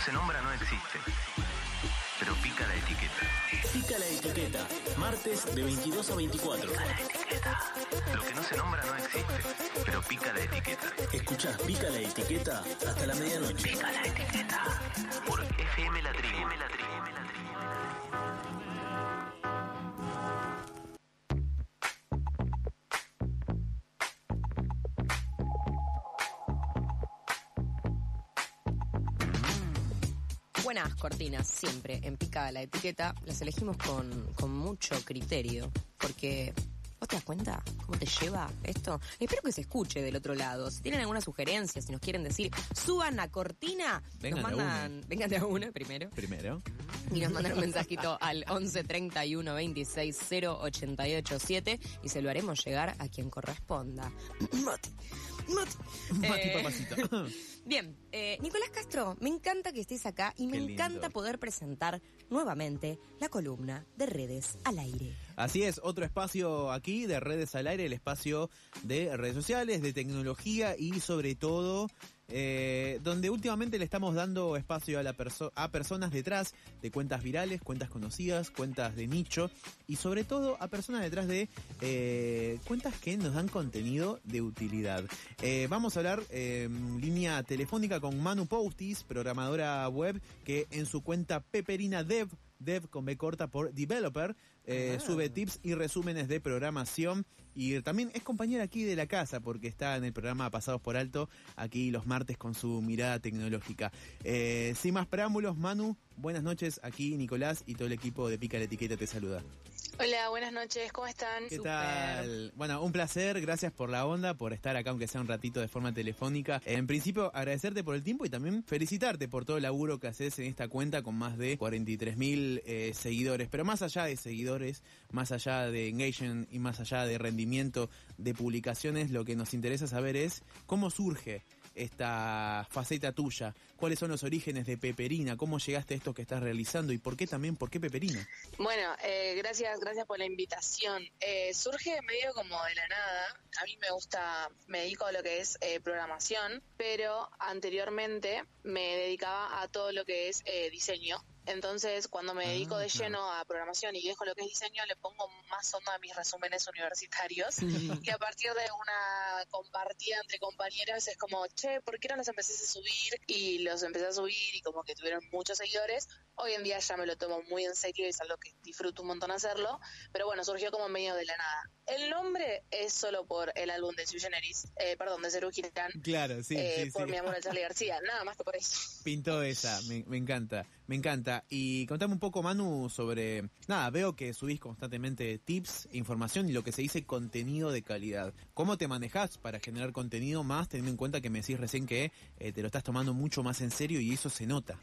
no se nombra no existe, pero pica la etiqueta. Pica la etiqueta. Martes de 22 a 24. Pica la etiqueta. Lo que no se nombra no existe, pero pica la etiqueta. Escuchás Pica la etiqueta hasta la medianoche. Pica la etiqueta. Por FM La Tribu. FM La Tribu. Buenas cortinas, siempre en Pica la Etiqueta. Las elegimos con, con mucho criterio, porque ¿Vos te das cuenta cómo te lleva esto? Espero que se escuche del otro lado. Si tienen alguna sugerencia, si nos quieren decir, suban la cortina, Vengan nos mandan, vengan de a una primero. Primero. Y nos mandan un mensajito al 11 31 26 088 7 y se lo haremos llegar a quien corresponda. Mati, Mati. Mati Eh, papacito. Bien, eh, Nicolás Castro, me encanta que estés acá y me lindo. encanta poder presentar nuevamente la columna de redes al aire. Así es, otro espacio aquí de redes al aire, el espacio de redes sociales, de tecnología y sobre todo eh, donde últimamente le estamos dando espacio a, la perso- a personas detrás de cuentas virales, cuentas conocidas, cuentas de nicho y sobre todo a personas detrás de eh, cuentas que nos dan contenido de utilidad. Eh, vamos a hablar en línea telefónica con Manu Postis, programadora web que en su cuenta Peperina Dev Dev con B corta por Developer. eh, Ah. Sube tips y resúmenes de programación. Y también es compañera aquí de la casa porque está en el programa Pasados por Alto, aquí los martes con su mirada tecnológica. Eh, sin más preámbulos, Manu, buenas noches. Aquí Nicolás y todo el equipo de Pica la Etiqueta te saluda. Hola, buenas noches, ¿cómo están? ¿Qué tal? Bueno, un placer, gracias por la onda, por estar acá aunque sea un ratito de forma telefónica. En principio, agradecerte por el tiempo y también felicitarte por todo el laburo que haces en esta cuenta con más de 43 mil eh, seguidores. Pero más allá de seguidores, más allá de engagement y más allá de rendimiento de publicaciones, lo que nos interesa saber es cómo surge esta faceta tuya, cuáles son los orígenes de Peperina, cómo llegaste a esto que estás realizando y por qué también, por qué Peperina. Bueno, eh, gracias, gracias por la invitación. Eh, surge medio como de la nada. A mí me gusta, me dedico a lo que es eh, programación, pero anteriormente me dedicaba a todo lo que es eh, diseño. Entonces, cuando me dedico Ah, de lleno a programación y dejo lo que es diseño, le pongo más onda a mis resúmenes universitarios. y a partir de una compartida entre compañeros es como, che, ¿por qué no los empecé a subir? Y los empecé a subir y como que tuvieron muchos seguidores. Hoy en día ya me lo tomo muy en serio y es algo que disfruto un montón hacerlo. Pero bueno, surgió como medio de la nada. El nombre es solo por el álbum de Sui Generis, eh, perdón, de Girán, Claro, sí, eh, sí, por sí. mi amor a Charlie García. Nada más que por eso. Pintó esa, me, me encanta, me encanta. Y contame un poco, Manu, sobre... Nada, veo que subís constantemente tips, información y lo que se dice contenido de calidad. ¿Cómo te manejas para generar contenido más, teniendo en cuenta que me decís recién que eh, te lo estás tomando mucho más en serio y eso se nota?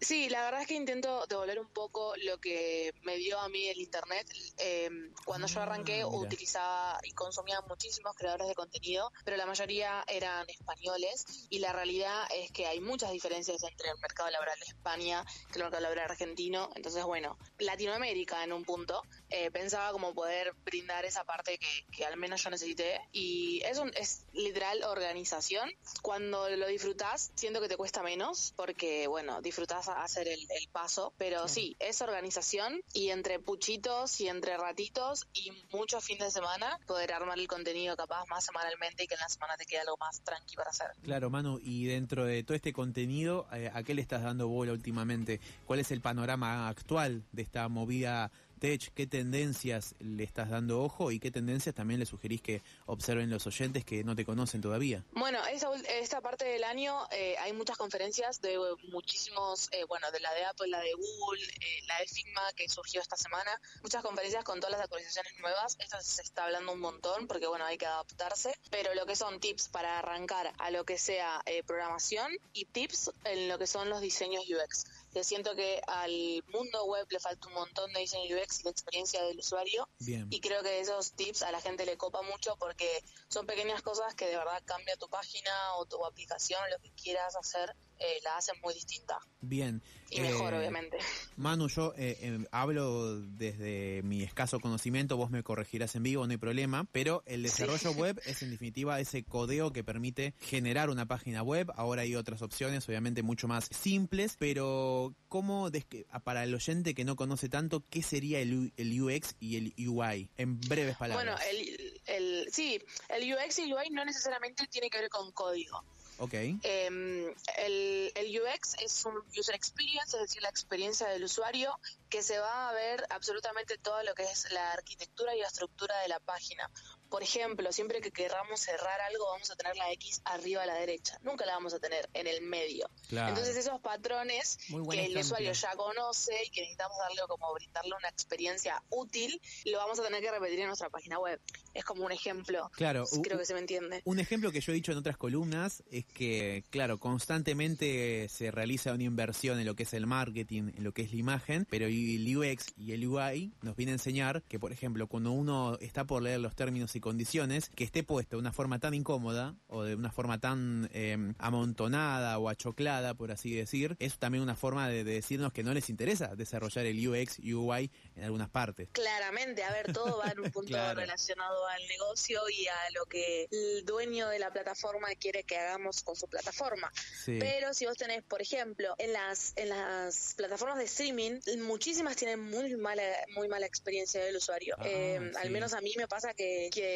Sí, la verdad es que intento devolver un poco lo que me dio a mí el internet. Eh, cuando yo Ah, arranqué mira. utilizaba y consumía muchísimos creadores de contenido, pero la mayoría eran españoles y la realidad es que hay muchas diferencias entre el mercado laboral de España que el mercado laboral argentino. Entonces, bueno, Latinoamérica en un punto eh, pensaba como poder brindar esa parte que, que al menos yo necesité y es, un, es literal organización. Cuando lo disfrutás, siento que te cuesta menos porque, bueno, disfrutás hacer el, el paso, pero sí, es organización y entre puchitos y entre ratitos y muchos fines de semana poder armar el contenido capaz más semanalmente y que en la semana te quede algo más tranqui para hacer. Claro, Manu, y dentro de todo este contenido, eh, ¿a qué le estás dando bola últimamente? ¿Cuál es el panorama actual de esta movida tech? ¿Qué tendencias le estás dando ojo y qué tendencias también le sugerís que observen los oyentes que no te conocen todavía? Bueno, esta, parte del año eh, hay muchas conferencias de muchísimos, eh, bueno, de la de Apple, la de Google, eh, la de Figma que surgió esta semana, muchas conferencias con todas las actualizaciones nuevas. Esto se está hablando un montón porque, bueno, hay que adaptarse, pero lo que son tips para arrancar a lo que sea eh, programación y tips en lo que son los diseños UX. Que siento que al mundo web le falta un montón de diseño UX y de experiencia del usuario Bien. y creo que esos tips a la gente le copa mucho porque son pequeñas cosas que de verdad cambian tu página o tu aplicación, lo que quieras hacer eh, la hacen muy distinta. Bien. Y mejor, Eh, obviamente. Manu, yo eh, eh, hablo desde mi escaso conocimiento, vos me corregirás en vivo, no hay problema, pero el desarrollo web es en definitiva ese codeo que permite generar una página web. Ahora hay otras opciones, obviamente mucho más simples, pero ¿cómo, para el oyente que no conoce tanto, qué sería el, el UX y el UI? En breves palabras. Bueno, el, el, sí, el UX y el UI no necesariamente tiene que ver con código. Ok, Eh, el, el UX es un user experience, es decir, la experiencia del usuario, que se va a ver absolutamente todo lo que es la arquitectura y la estructura de la página. Por ejemplo, siempre que querramos cerrar algo, vamos a tener la X arriba a la derecha. Nunca la vamos a tener en el medio. claro. Entonces, esos patrones que el ejemplo. usuario ya conoce y que necesitamos darle como brindarle una experiencia útil, lo vamos a tener que repetir en nuestra página web. Es como un ejemplo. Claro, Creo que se me entiende. Un ejemplo que yo he dicho en otras columnas es que, claro, constantemente se realiza una inversión en lo que es el marketing, en lo que es la imagen, pero el UX y el UI nos viene a enseñar que, por ejemplo, cuando uno está por leer los términos y condiciones, que esté puesto de una forma tan incómoda o de una forma tan eh, amontonada o achoclada, por así decir, es también una forma de, de decirnos que no les interesa desarrollar el UX UI en algunas partes. Claramente, a ver, todo va en un punto Claro. relacionado al negocio y a lo que el dueño de la plataforma quiere que hagamos con su plataforma. Sí. Pero si vos tenés, por ejemplo, en las en las plataformas de streaming, muchísimas tienen muy mala muy mala experiencia del usuario. Ah, Eh, Al menos a mí me pasa que, que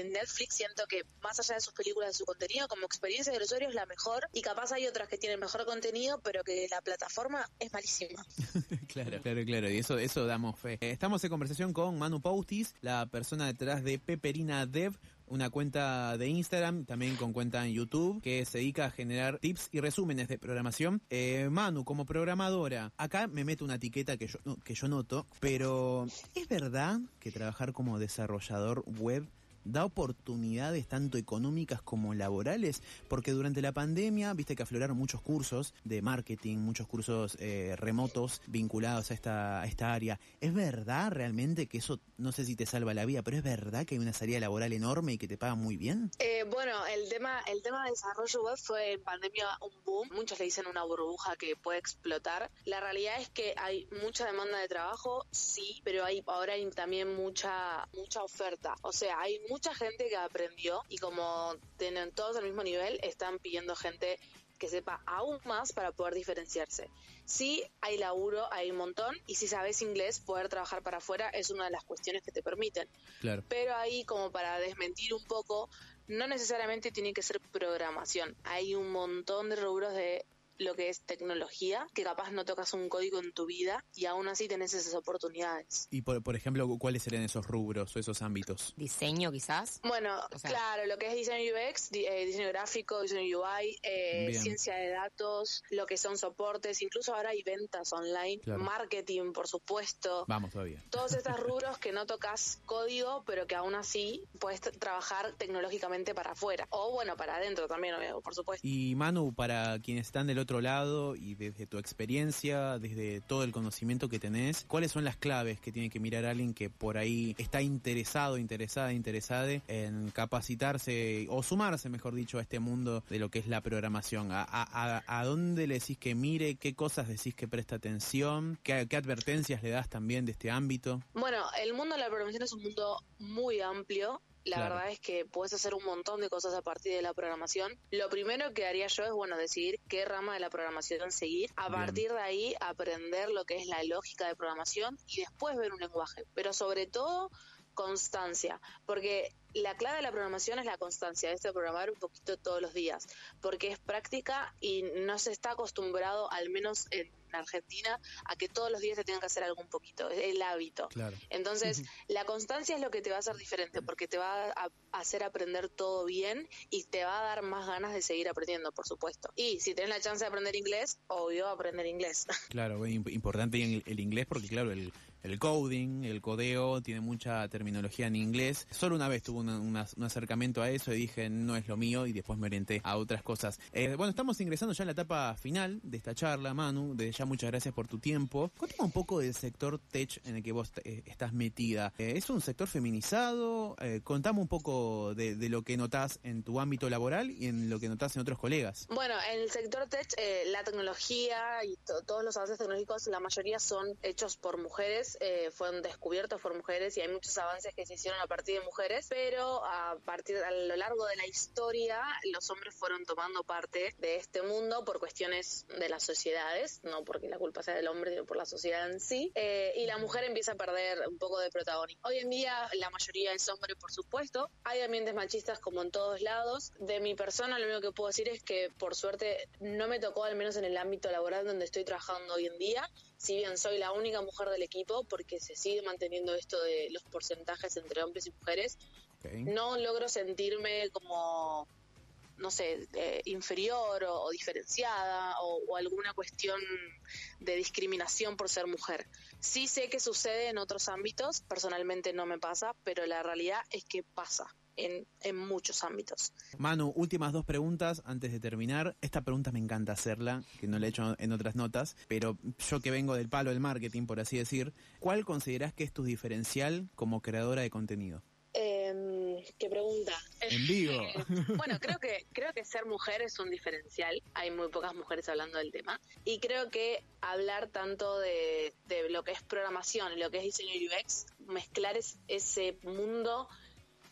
en Netflix siento que más allá de sus películas, de su contenido, como experiencia del usuario es la mejor y capaz hay otras que tienen mejor contenido, pero que la plataforma es malísima. Claro, claro, claro, y eso, eso damos fe. Eh, Estamos en conversación con Manu Paustis, la persona detrás de Peperina Dev, una cuenta de Instagram, también con cuenta en YouTube, que se dedica a generar tips y resúmenes de programación. Eh, Manu, como programadora, acá me meto una etiqueta que yo, que yo noto, pero ¿es verdad que trabajar como desarrollador web da oportunidades tanto económicas como laborales, porque durante la pandemia viste que afloraron muchos cursos de marketing, muchos cursos eh, remotos vinculados a esta, a esta área. ¿Es verdad realmente que eso, no sé si te salva la vida, pero es verdad que hay una salida laboral enorme y que te pagan muy bien? Eh, bueno, el tema, el tema de desarrollo web fue en pandemia un boom. Muchos le dicen una burbuja que puede explotar. La realidad es que hay mucha demanda de trabajo, sí, pero hay ahora hay también mucha mucha oferta. O sea, hay mucha gente que aprendió y como tienen todos al mismo nivel, están pidiendo gente que sepa aún más para poder diferenciarse. Sí, hay laburo, hay un montón, y si sabes inglés, poder trabajar para afuera es una de las cuestiones que te permiten Claro. pero ahí como para desmentir un poco, no necesariamente tiene que ser programación. Hay un montón de rubros de lo que es tecnología, que capaz no tocas un código en tu vida y aún así tenés esas oportunidades. Y por, por ejemplo, ¿cuáles serían esos rubros o esos ámbitos? Diseño, quizás. Bueno, O sea- claro, lo que es diseño UX, di- eh, diseño gráfico, diseño UI, eh, ciencia de datos, lo que son soportes, incluso ahora hay ventas online, Claro. marketing, por supuesto. Vamos todavía. Todos estos rubros que no tocas código, pero que aún así puedes trabajar tecnológicamente para afuera. O bueno, para adentro también, obvio, por supuesto. Y Manu, para quienes están del otro lado y desde tu experiencia, desde todo el conocimiento que tenés, ¿cuáles son las claves que tiene que mirar alguien que por ahí está interesado, interesada, interesada en capacitarse o sumarse, mejor dicho, a este mundo de lo que es la programación? ¿A, a, a- a dónde le decís que mire? ¿Qué cosas decís que presta atención? ¿Qué, qué advertencias le das también de este ámbito? Bueno, el mundo de la programación es un mundo muy amplio. La Claro. verdad es que puedes hacer un montón de cosas a partir de la programación. Lo primero que haría yo es, bueno, decidir qué rama de la programación seguir. A Bien. partir de ahí, aprender lo que es la lógica de programación y después ver un lenguaje. Pero sobre todo, constancia. Porque la clave de la programación es la constancia, es de programar un poquito todos los días. Porque es práctica y no se está acostumbrado, al menos en Argentina, a que todos los días se tengan que hacer algo un poquito. Es el hábito. Claro. Entonces, la constancia es lo que te va a hacer diferente, porque te va a hacer aprender todo bien y te va a dar más ganas de seguir aprendiendo, por supuesto. Y si tenés la chance de aprender inglés, obvio aprender inglés. Claro, importante el, el inglés porque, claro, el, el coding, el codeo, tiene mucha terminología en inglés. Solo una vez tuve un acercamiento a eso y dije, no es lo mío, y después me orienté a otras cosas. Eh, bueno, estamos ingresando ya en la etapa final de esta charla, Manu. Desde ya muchas gracias por tu tiempo. Cuéntame un poco del sector tech en el que vos eh, estás metida. Eh, ¿Es un sector feminizado? Eh, contame un poco de, lo que notás en tu ámbito laboral y en lo que notás en otros colegas. Bueno, en el sector tech, la tecnología y to- todos los avances tecnológicos, la mayoría son hechos por mujeres, eh, fueron descubiertos por mujeres y hay muchos avances que se hicieron a partir de mujeres, pero a partir a lo largo de la historia, los hombres fueron tomando parte de este mundo por cuestiones de las sociedades, no porque la culpa sea del hombre, sino por la sociedad en sí, eh, y la mujer empieza a perder un poco de protagonismo. Hoy en día la mayoría es hombre, por supuesto, hay ambientes machistas como en todos lados. De mi persona lo único que puedo decir es que por suerte no me tocó al menos en el ámbito laboral donde estoy trabajando hoy en día, si bien soy la única mujer del equipo porque se sigue manteniendo esto de los porcentajes entre hombres y mujeres, no logro sentirme como no sé, eh, inferior o, o diferenciada o, o alguna cuestión de discriminación por ser mujer. Sí sé que sucede en otros ámbitos, personalmente no me pasa, pero la realidad es que pasa en, en muchos ámbitos. Manu, últimas dos preguntas antes de terminar. Esta pregunta me encanta hacerla, que no la he hecho en otras notas, pero yo que vengo del palo del marketing, por así decir, ¿cuál considerás que es tu diferencial como creadora de contenido? Em, ¿Qué pregunta? En vivo. bueno, creo que creo que ser mujer es un diferencial. Hay muy pocas mujeres hablando del tema y creo que hablar tanto de, de lo que es programación y lo que es diseño UX, mezclar es- ese mundo,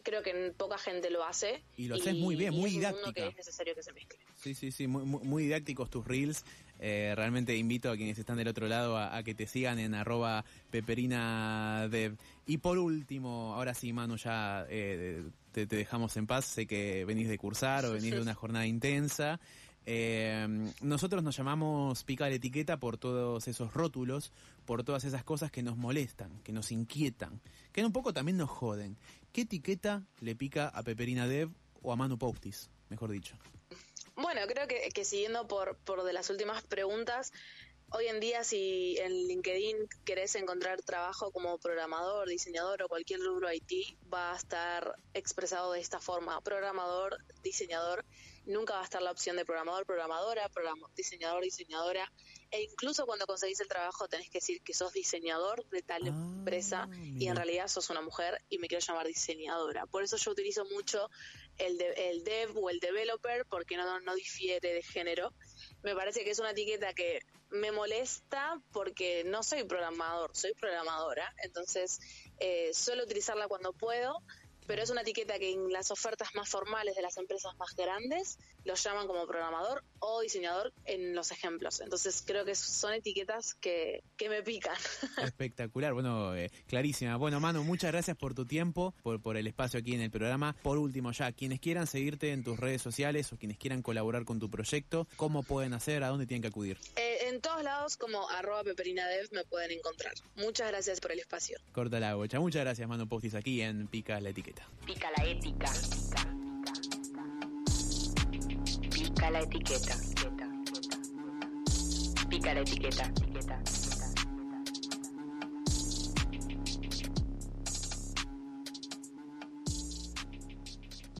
creo que poca gente lo hace. Y lo haces muy bien, muy es un mundo didáctica. que es necesario que se mezcle. Sí, sí, sí, muy, muy, muy didácticos tus reels. Eh, realmente invito a quienes están del otro lado a, a que te sigan en arroba peperinadev. Y por último, ahora sí, Manu, ya eh, te, te dejamos en paz. Sé que venís de cursar o venís de una jornada intensa. Eh, nosotros nos llamamos pica la etiqueta por todos esos rótulos, por todas esas cosas que nos molestan, que nos inquietan, que un poco también nos joden. ¿Qué etiqueta le pica a Peperina Dev o a Manu Postis, mejor dicho? Bueno, creo que, que siguiendo por, por de las últimas preguntas, hoy en día si en LinkedIn querés encontrar trabajo como programador, diseñador o cualquier rubro IT, va a estar expresado de esta forma, programador, diseñador, nunca va a estar la opción de programador, programadora, programa- diseñador, diseñadora, e incluso cuando conseguís el trabajo tenés que decir que sos diseñador de tal Ah, empresa y en realidad sos una mujer y me quiero llamar diseñadora. Por eso yo utilizo mucho el, de- el dev o el developer porque no, no difiere de género. Me parece que es una etiqueta que me molesta porque no soy programador, soy programadora. Entonces eh, suelo utilizarla cuando puedo. Pero es una etiqueta que en las ofertas más formales de las empresas más grandes los llaman como programador o diseñador en los ejemplos. Entonces creo que son etiquetas que, que me pican. Espectacular, bueno, eh, clarísima. Bueno, Manu, muchas gracias por tu tiempo, por, por el espacio aquí en el programa. Por último, ya, quienes quieran seguirte en tus redes sociales o quienes quieran colaborar con tu proyecto, ¿cómo pueden hacer? ¿A dónde tienen que acudir? Eh, en todos lados como arroba peperinadev me pueden encontrar. Muchas gracias por el espacio. Corta la bocha. Muchas gracias, Manu Postis, aquí en Pica la Etiqueta. Pica la ética. Pica la etiqueta. Pica la etiqueta.